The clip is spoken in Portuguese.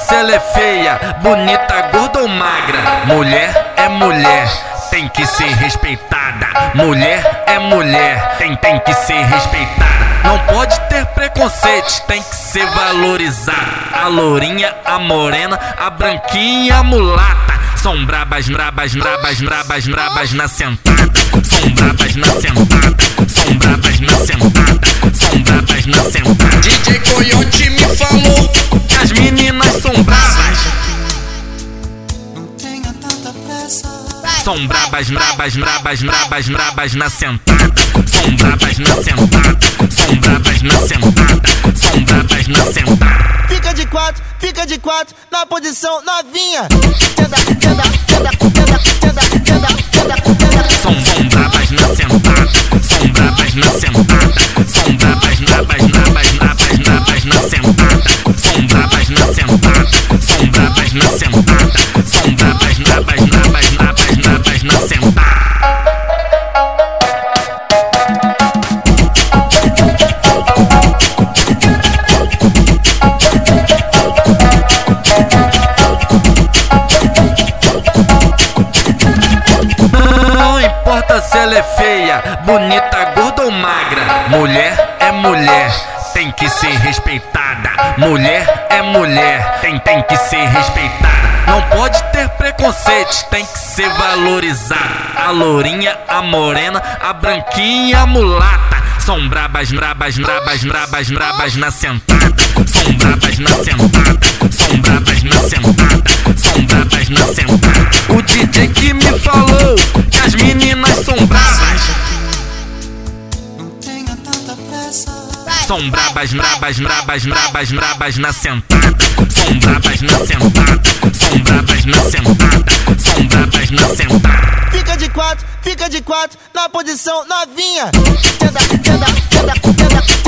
se ela é feia, bonita, gorda ou magra. Mulher é mulher, tem que ser respeitada. Mulher é mulher, tem, tem que ser respeitada. Não pode ter preconceito, tem que ser valorizada. A lourinha, a morena, a branquinha, a mulata. São brabas, brabas, brabas, brabas, brabas na sentada. São brabas na sentada. São brabas São brabas, brabas, brabas, brabas, brabas na sentada. São brabas na sentada. São brabas na sentada. São brabas na sentada. Fica de quatro, fica de quatro, na posição novinha. Tenta, tenta, tenta, tenta, tenta, tenta, tenta. São, são brabas na sentada. São brabas na sentada. Se ela é feia, bonita, gorda ou magra. Mulher é mulher, tem que ser respeitada. Mulher é mulher, tem, tem que ser respeitada. Não pode ter preconceito, tem que ser valorizada. A lourinha, a morena, a branquinha, a mulata. São brabas, brabas, brabas, brabas, brabas na sentada. São brabas na sentada. São brabas na sentada. São brabas. Não tenha tanta pressa. São brabas, brabas, brabas, brabas, brabas na sentada. São brabas na sentada. São brabas na sentada. São brabas na sentada. Fica de quatro, fica de quatro, na posição novinha. Tenta, tenta, tenta, tenta,